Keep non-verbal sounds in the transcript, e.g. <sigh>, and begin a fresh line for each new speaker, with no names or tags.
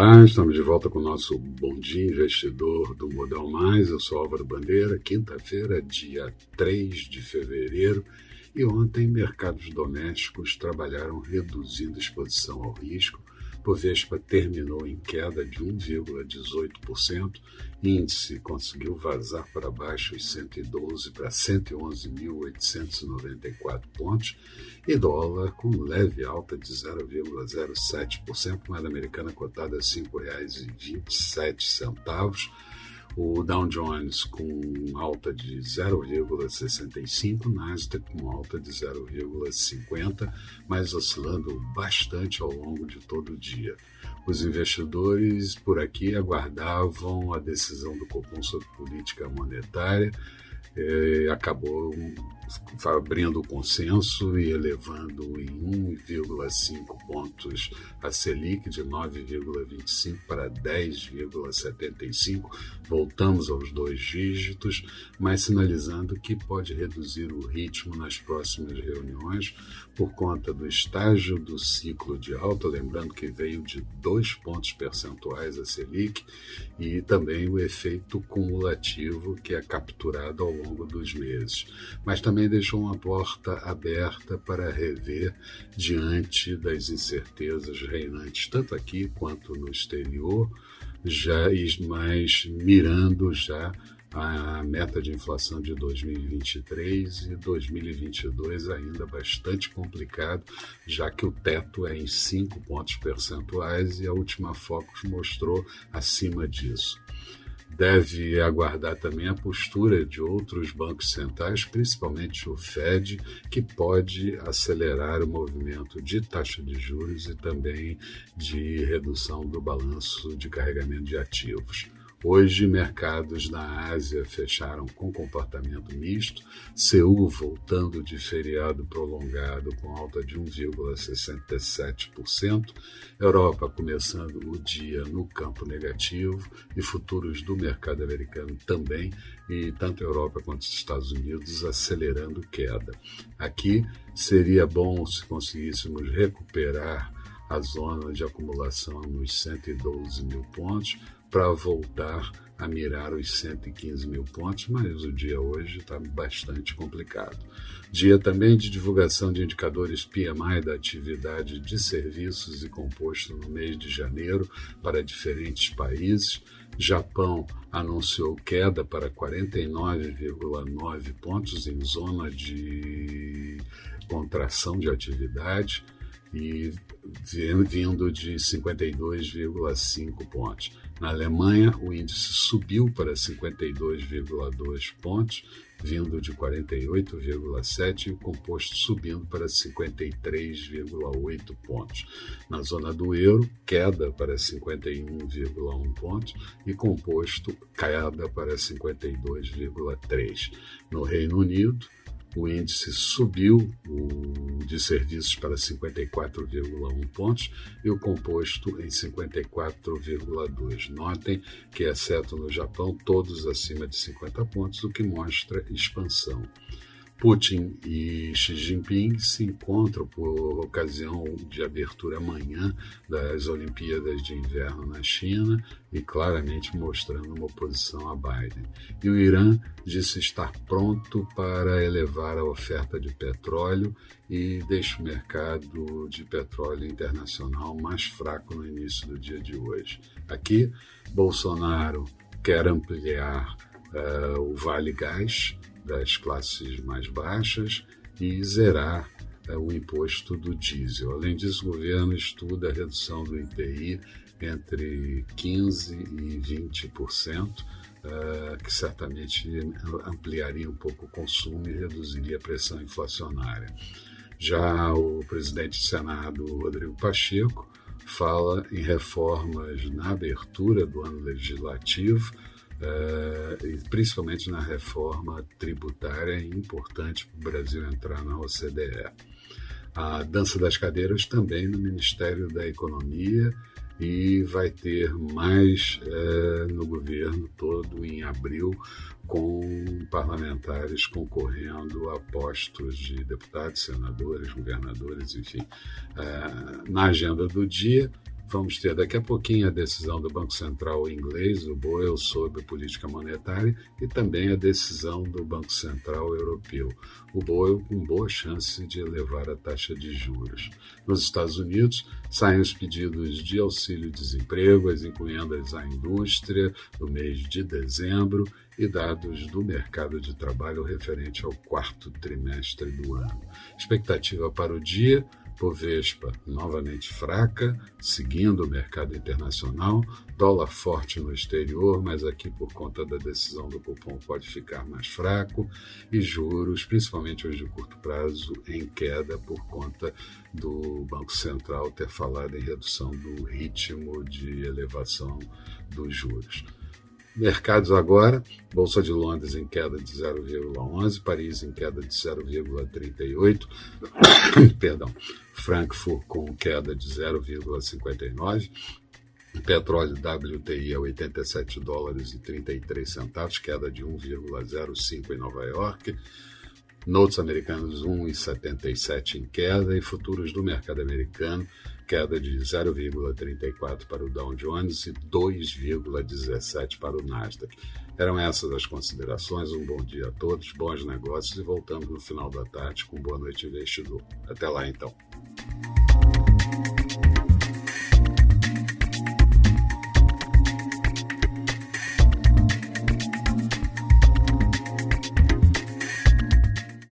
Olá, estamos de volta com o nosso Bom Dia Investidor do Modal Mais. Eu sou Álvaro Bandeira, quinta-feira, dia 3 de fevereiro. E ontem, mercados domésticos trabalharam reduzindo exposição ao risco, Bovespa terminou em queda de 1,18%, índice conseguiu vazar para baixo os 112 para 111.894 pontos e dólar com leve alta de 0,07%, moeda americana cotada a R$ 5,27 o Dow Jones com alta de 0,65, Nasdaq com alta de 0,50, mas oscilando bastante ao longo de todo o dia. Os investidores por aqui aguardavam a decisão do Copom sobre política monetária, eh, acabou abrindo o consenso e elevando em 1,5 pontos a Selic de 9,25 para 10,75. Voltamos aos dois dígitos, mas sinalizando que pode reduzir o ritmo nas próximas reuniões por conta do estágio do ciclo de alta, lembrando que veio de dois pontos percentuais a Selic e também o efeito cumulativo que é capturado ao longo dos meses. Mas também também deixou uma porta aberta para rever diante das incertezas reinantes, tanto aqui quanto no exterior, já mas mirando já a meta de inflação de 2023 e 2022 ainda bastante complicado, já que o teto é em 5 pontos percentuais e a última Focus mostrou acima disso deve aguardar também a postura de outros bancos centrais, principalmente o Fed, que pode acelerar o movimento de taxa de juros e também de redução do balanço de carregamento de ativos. Hoje, mercados na Ásia fecharam com comportamento misto, Seul voltando de feriado prolongado com alta de 1,67%, Europa começando o dia no campo negativo e futuros do mercado americano também, e tanto a Europa quanto os Estados Unidos acelerando queda. Aqui seria bom se conseguíssemos recuperar a zona de acumulação nos 112 mil pontos para voltar a mirar os 115 mil pontos, mas o dia hoje está bastante complicado. Dia também de divulgação de indicadores PMI da atividade de serviços e composto no mês de janeiro para diferentes países. Japão anunciou queda para 49,9 pontos em zona de contração de atividade e vindo de 52,5 pontos. Na Alemanha, o índice subiu para 52,2 pontos, vindo de 48,7 e o composto subindo para 53,8 pontos. Na zona do euro, queda para 51,1 pontos e composto queda para 52,3. No Reino Unido, o índice subiu o de serviços para 54,1 pontos e o composto em 54,2. Notem que, exceto no Japão, todos acima de 50 pontos, o que mostra expansão. Putin e Xi Jinping se encontram por ocasião de abertura amanhã das Olimpíadas de Inverno na China e claramente mostrando uma oposição a Biden. E o Irã disse estar pronto para elevar a oferta de petróleo e deixa o mercado de petróleo internacional mais fraco no início do dia de hoje. Aqui, Bolsonaro quer ampliar uh, o Vale Gás das classes mais baixas e zerar é, o imposto do diesel. Além disso, o governo estuda a redução do IPI entre 15% e 20%, uh, que certamente ampliaria um pouco o consumo e reduziria a pressão inflacionária. Já o presidente do Senado, Rodrigo Pacheco, fala em reformas na abertura do ano legislativo, e principalmente na reforma tributária, é importante para o Brasil entrar na OCDE. A dança das cadeiras também no Ministério da Economia e vai ter mais uh, no governo todo em abril, com parlamentares concorrendo a postos de deputados, senadores, governadores, enfim. Uh, na agenda do dia, Vamos ter daqui a pouquinho a decisão do Banco Central inglês, o BOE, sobre política monetária, e também a decisão do Banco Central europeu, o BOE com boa chance de elevar a taxa de juros. Nos Estados Unidos, saem os pedidos de auxílio-desemprego, as encomendas à indústria no mês de dezembro e dados do mercado de trabalho referente ao quarto trimestre do ano. Expectativa para o dia: Bovespa novamente fraca, seguindo o mercado internacional, dólar forte no exterior, mas aqui por conta da decisão do cupom pode ficar mais fraco, e juros, principalmente os de curto prazo, em queda por conta do Banco Central ter falado em redução do ritmo de elevação dos juros. Mercados agora, Bolsa de Londres em queda de 0,11, Paris em queda de 0,38, <coughs> perdão, Frankfurt com queda de 0,59, petróleo WTI a 87 dólares e 33 centavos, queda de 1,05 em Nova York, Notes americanos 1,77 em queda e futuros do mercado americano queda de 0,34 para o Dow Jones e 2,17 para o Nasdaq. Eram essas as considerações. Um bom dia a todos, bons negócios e voltamos no final da tarde com Boa Noite Investidor. Até lá então.